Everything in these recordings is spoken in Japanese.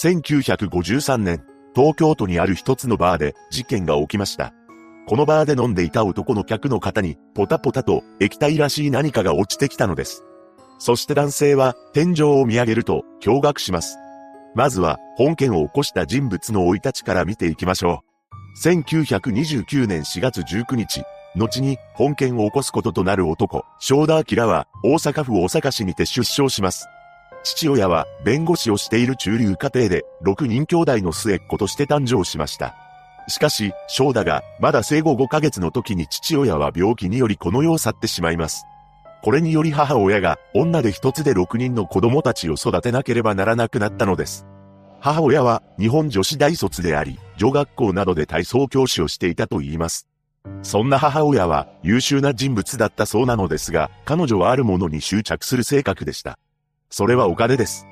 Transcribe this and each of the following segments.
1953年、東京都にある一つのバーで事件が起きました。このバーで飲んでいた男の客の方に、ポタポタと液体らしい何かが落ちてきたのです。そして男性は天井を見上げると驚愕します。まずは本件を起こした人物の生い立ちから見ていきましょう。1929年4月19日、後に本件を起こすこととなる男、正田明は大阪府大阪市にて出生します。父親は弁護士をしている中流家庭で6人兄弟の末っ子として誕生しました。しかし、正田がまだ生後5ヶ月の時に父親は病気によりこの世を去ってしまいます。これにより母親が女で一つで6人の子供たちを育てなければならなくなったのです。母親は日本女子大卒であり、女学校などで体操教師をしていたと言います。そんな母親は優秀な人物だったそうなのですが、彼女はあるものに執着する性格でした。それはお金です。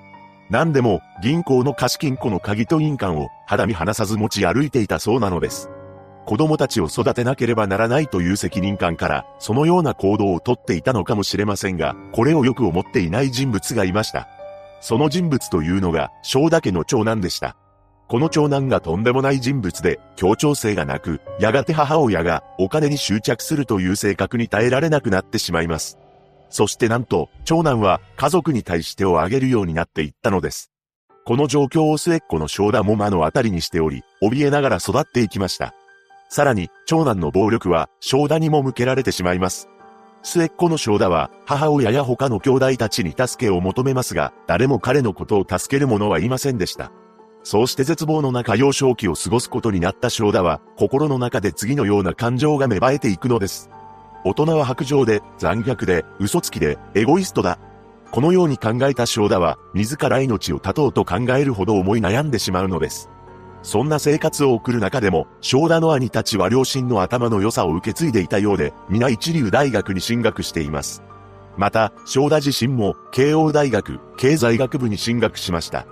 何でも銀行の貸金庫の鍵と印鑑を肌身離さず持ち歩いていたそうなのです。子供たちを育てなければならないという責任感から、そのような行動をとっていたのかもしれませんが、これをよく思っていない人物がいました。その人物というのが、正田家の長男でした。この長男がとんでもない人物で、協調性がなく、やがて母親がお金に執着するという性格に耐えられなくなってしまいます。そしてなんと、長男は家族に対してをあげるようになっていったのです。この状況を末っ子の正田も目の当たりにしており、怯えながら育っていきました。さらに、長男の暴力は正田にも向けられてしまいます。末っ子の正田は母親や他の兄弟たちに助けを求めますが、誰も彼のことを助ける者はいませんでした。そうして絶望の中幼少期を過ごすことになった正田は、心の中で次のような感情が芽生えていくのです。大人は白状で、残虐で、嘘つきで、エゴイストだ。このように考えた正田は、自ら命を絶とうと考えるほど思い悩んでしまうのです。そんな生活を送る中でも、正田の兄たちは両親の頭の良さを受け継いでいたようで、皆一流大学に進学しています。また、正田自身も、慶応大学、経済学部に進学しました。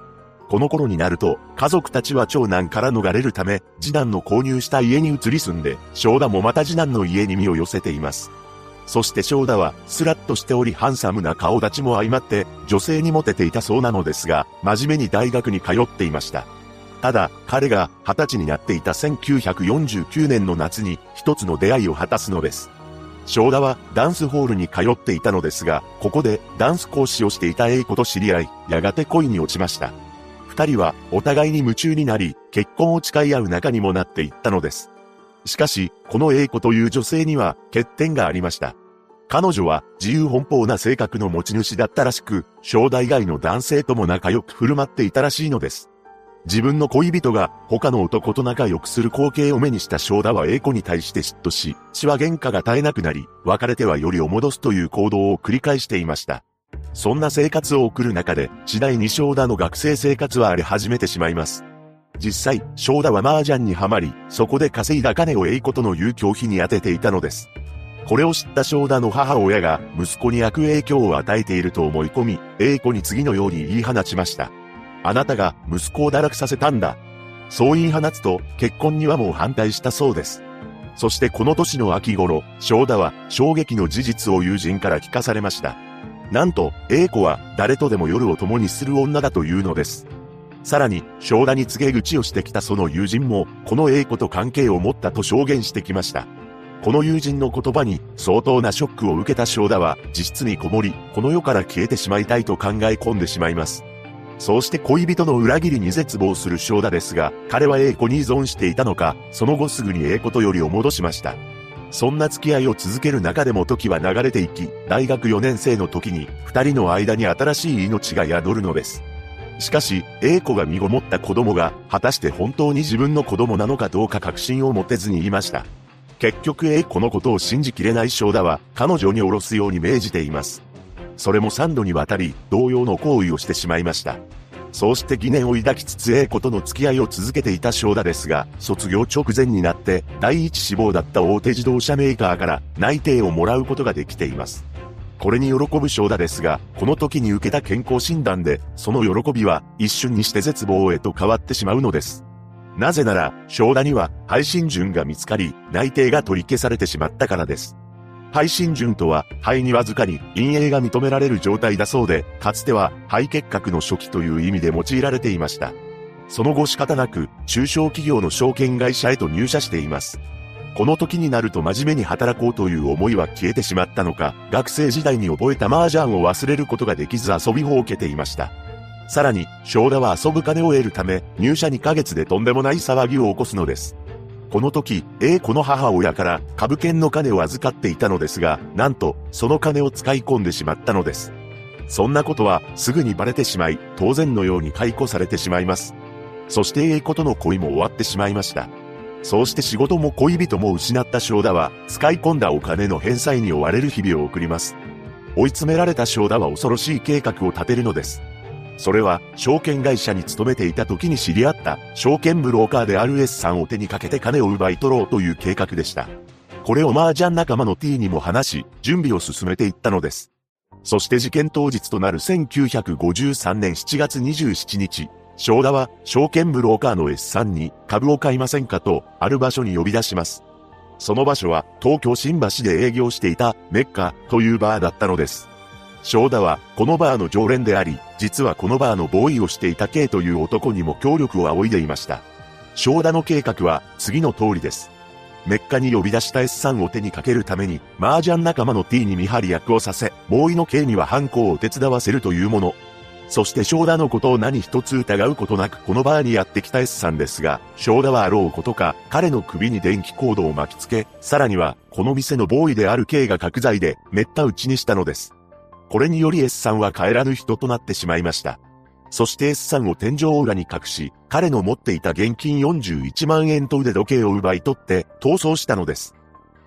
この頃になると、家族たちは長男から逃れるため、次男の購入した家に移り住んで、正田もまた次男の家に身を寄せています。そして正田は、スラッとしておりハンサムな顔立ちも相まって、女性にモテていたそうなのですが、真面目に大学に通っていました。ただ、彼が二十歳になっていた1949年の夏に一つの出会いを果たすのです。正田はダンスホールに通っていたのですが、ここでダンス講師をしていた A 子と知り合い、やがて恋に落ちました。二人はお互いに夢中になり、結婚を誓い合う仲にもなっていったのです。しかし、この A 子という女性には欠点がありました。彼女は自由奔放な性格の持ち主だったらしく、正代外の男性とも仲良く振る舞っていたらしいのです。自分の恋人が他の男と仲良くする光景を目にした正田は A 子に対して嫉妬し、血は喧嘩が絶えなくなり、別れてはよりを戻すという行動を繰り返していました。そんな生活を送る中で、次第に正田の学生生活は荒れ始めてしまいます。実際、正田は麻雀にはまり、そこで稼いだ金を栄子との遊興費に充てていたのです。これを知った正田の母親が息子に悪影響を与えていると思い込み、栄子に次のように言い放ちました。あなたが息子を堕落させたんだ。そう言い放つと結婚にはもう反対したそうです。そしてこの年の秋頃、正田は衝撃の事実を友人から聞かされました。なんと、A 子は誰とでも夜を共にする女だというのです。さらに、正田に告げ口をしてきたその友人も、この A 子と関係を持ったと証言してきました。この友人の言葉に相当なショックを受けた正田は自室にこもり、この世から消えてしまいたいと考え込んでしまいます。そうして恋人の裏切りに絶望する正田ですが、彼は A 子に依存していたのか、その後すぐに A 子とよりを戻しました。そんな付き合いを続ける中でも時は流れていき、大学4年生の時に、二人の間に新しい命が宿るのです。しかし、A 子が身ごもった子供が、果たして本当に自分の子供なのかどうか確信を持てずにいました。結局 A 子のことを信じきれない正田は、彼女に下ろすように命じています。それも3度にわたり、同様の行為をしてしまいました。そうして疑念を抱きつつ A 子との付き合いを続けていた正田ですが、卒業直前になって第一志望だった大手自動車メーカーから内定をもらうことができています。これに喜ぶ正田ですが、この時に受けた健康診断で、その喜びは一瞬にして絶望へと変わってしまうのです。なぜなら、正田には配信順が見つかり、内定が取り消されてしまったからです。肺心順とは、肺にわずかに陰影が認められる状態だそうで、かつては肺結核の初期という意味で用いられていました。その後仕方なく、中小企業の証券会社へと入社しています。この時になると真面目に働こうという思いは消えてしまったのか、学生時代に覚えた麻雀を忘れることができず遊びほうけていました。さらに、正田は遊ぶ金を得るため、入社2ヶ月でとんでもない騒ぎを起こすのです。この時、A 子の母親から株券の金を預かっていたのですが、なんと、その金を使い込んでしまったのです。そんなことは、すぐにバレてしまい、当然のように解雇されてしまいます。そして A 子との恋も終わってしまいました。そうして仕事も恋人も失った正田は、使い込んだお金の返済に追われる日々を送ります。追い詰められた正田は恐ろしい計画を立てるのです。それは、証券会社に勤めていた時に知り合った、証券ブローカーである S さんを手にかけて金を奪い取ろうという計画でした。これを麻雀仲間の T にも話し、準備を進めていったのです。そして事件当日となる1953年7月27日、正田は証券ブローカーの S さんに株を買いませんかと、ある場所に呼び出します。その場所は東京新橋で営業していたメッカというバーだったのです。正田は、このバーの常連であり、実はこのバーのボーイをしていた K という男にも協力を仰いでいました。正田の計画は、次の通りです。メッカに呼び出した S さんを手にかけるために、麻雀仲間の T に見張り役をさせ、ボーイの K には犯行を手伝わせるというもの。そして正田のことを何一つ疑うことなくこのバーにやってきた S さんですが、正田はあろうことか、彼の首に電気コードを巻きつけ、さらには、この店のボーイである K が角材で、めった打ちにしたのです。これにより S さんは帰らぬ人となってしまいました。そして S さんを天井裏に隠し、彼の持っていた現金41万円と腕時計を奪い取って逃走したのです。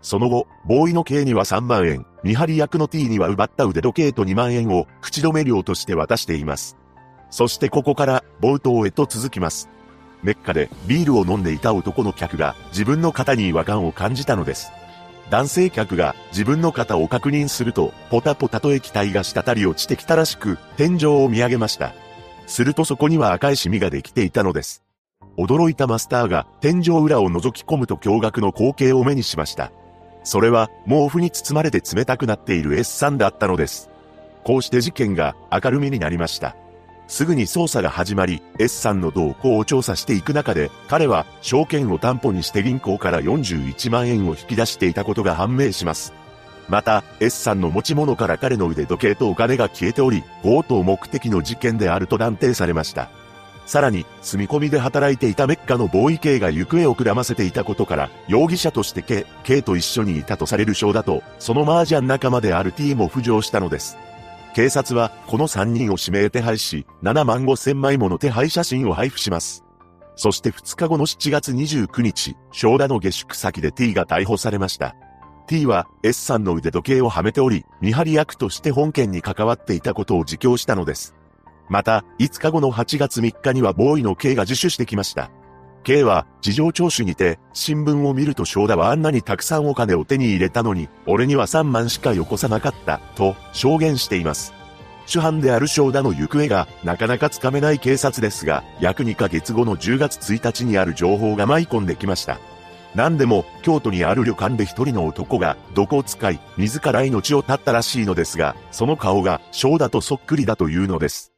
その後、ボーイの K には3万円、見張り役の T には奪った腕時計と2万円を口止め料として渡しています。そしてここから冒頭へと続きます。メッカでビールを飲んでいた男の客が自分の肩に違和感を感じたのです。男性客が自分の肩を確認すると、ポタポタと液体が滴り落ちてきたらしく、天井を見上げました。するとそこには赤いシミができていたのです。驚いたマスターが天井裏を覗き込むと驚愕の光景を目にしました。それは毛布に包まれて冷たくなっている S さんだったのです。こうして事件が明るみになりました。すぐに捜査が始まり、S さんの動向を調査していく中で、彼は証券を担保にして銀行から41万円を引き出していたことが判明します。また、S さんの持ち物から彼の腕時計とお金が消えており、強盗目的の事件であると断定されました。さらに、住み込みで働いていたメッカのボーイ系が行方をくらませていたことから、容疑者として K、K と一緒にいたとされる章だと、その麻雀仲間である T も浮上したのです。警察はこの3人を指名手配し、7万5千枚もの手配写真を配布します。そして2日後の7月29日、正田の下宿先で T が逮捕されました。T は S さんの腕時計をはめており、見張り役として本件に関わっていたことを自供したのです。また、5日後の8月3日にはボーイの K が自首してきました。K は事情聴取にて、新聞を見ると正田はあんなにたくさんお金を手に入れたのに、俺には3万しかよこさなかった、と証言しています。主犯である正田の行方がなかなかつかめない警察ですが、約2ヶ月後の10月1日にある情報が舞い込んできました。何でも、京都にある旅館で一人の男が毒を使い、自ら命を絶ったらしいのですが、その顔が正田とそっくりだというのです。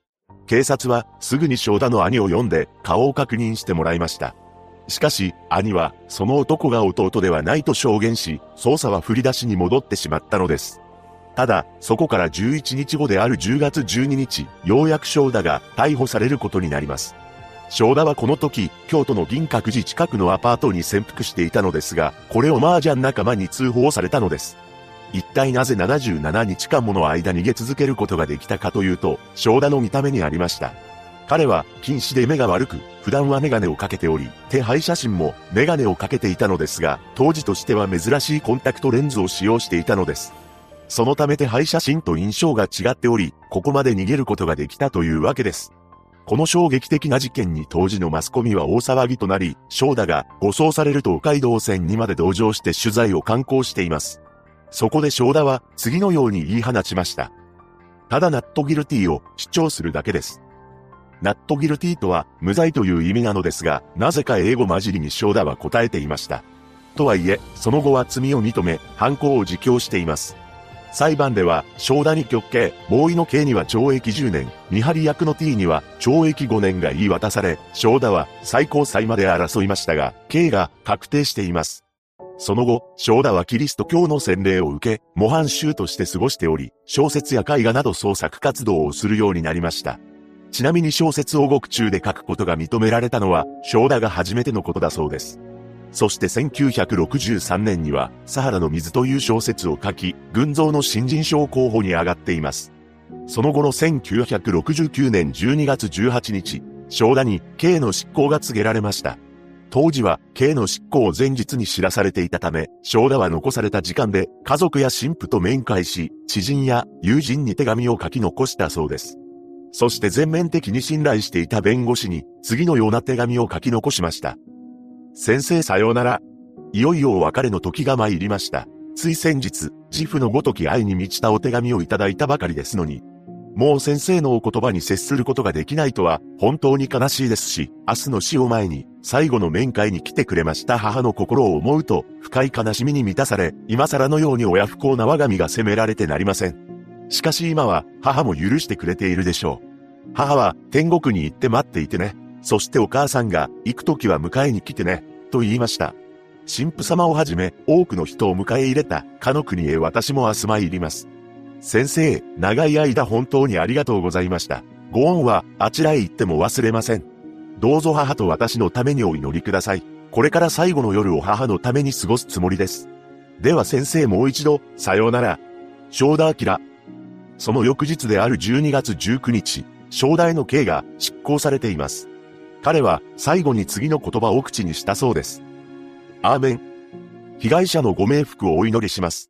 警察はすぐに正田の兄を呼んで顔を確認してもらいました。しかし、兄はその男が弟ではないと証言し、捜査は振り出しに戻ってしまったのです。ただ、そこから11日後である10月12日、ようやく正田が逮捕されることになります。正田はこの時、京都の銀閣寺近くのアパートに潜伏していたのですが、これを麻雀仲間に通報されたのです。一体なぜ77日間もの間逃げ続けることができたかというと、正田の見た目にありました。彼は近視で目が悪く、普段はメガネをかけており、手配写真もメガネをかけていたのですが、当時としては珍しいコンタクトレンズを使用していたのです。そのため手配写真と印象が違っており、ここまで逃げることができたというわけです。この衝撃的な事件に当時のマスコミは大騒ぎとなり、正田が護送される東海道線にまで同乗して取材を敢行しています。そこで正田は次のように言い放ちました。ただナットギルティを主張するだけです。ナットギルティとは無罪という意味なのですが、なぜか英語混じりに正田は答えていました。とはいえ、その後は罪を認め、犯行を自供しています。裁判では、正田に極刑、ボーイの刑には懲役10年、見張り役の T には懲役5年が言い渡され、正田は最高裁まで争いましたが、刑が確定しています。その後、正田はキリスト教の洗礼を受け、模範囚として過ごしており、小説や絵画など創作活動をするようになりました。ちなみに小説を獄中で書くことが認められたのは、正田が初めてのことだそうです。そして1963年には、サハラの水という小説を書き、群像の新人賞候補に上がっています。その後の1969年12月18日、正田に刑の執行が告げられました。当時は刑の執行を前日に知らされていたため、正田は残された時間で家族や神父と面会し、知人や友人に手紙を書き残したそうです。そして全面的に信頼していた弁護士に次のような手紙を書き残しました。先生さようなら。いよいよお別れの時が参りました。つい先日、自負のごとき愛に満ちたお手紙をいただいたばかりですのに、もう先生のお言葉に接することができないとは本当に悲しいですし、明日の死を前に最後の面会に来てくれました母の心を思うと深い悲しみに満たされ、今更のように親不幸な我が身が責められてなりません。しかし今は母も許してくれているでしょう。母は天国に行って待っていてね。そしてお母さんが行く時は迎えに来てね。と言いました。神父様をはじめ多くの人を迎え入れたかの国へ私も明日参ります。先生、長い間本当にありがとうございました。ご恩はあちらへ行っても忘れません。どうぞ母と私のためにお祈りください。これから最後の夜を母のために過ごすつもりです。では先生もう一度、さようなら。正田明。その翌日である12月19日、正代の刑が執行されています。彼は最後に次の言葉を口にしたそうです。アーメン。被害者のご冥福をお祈りします。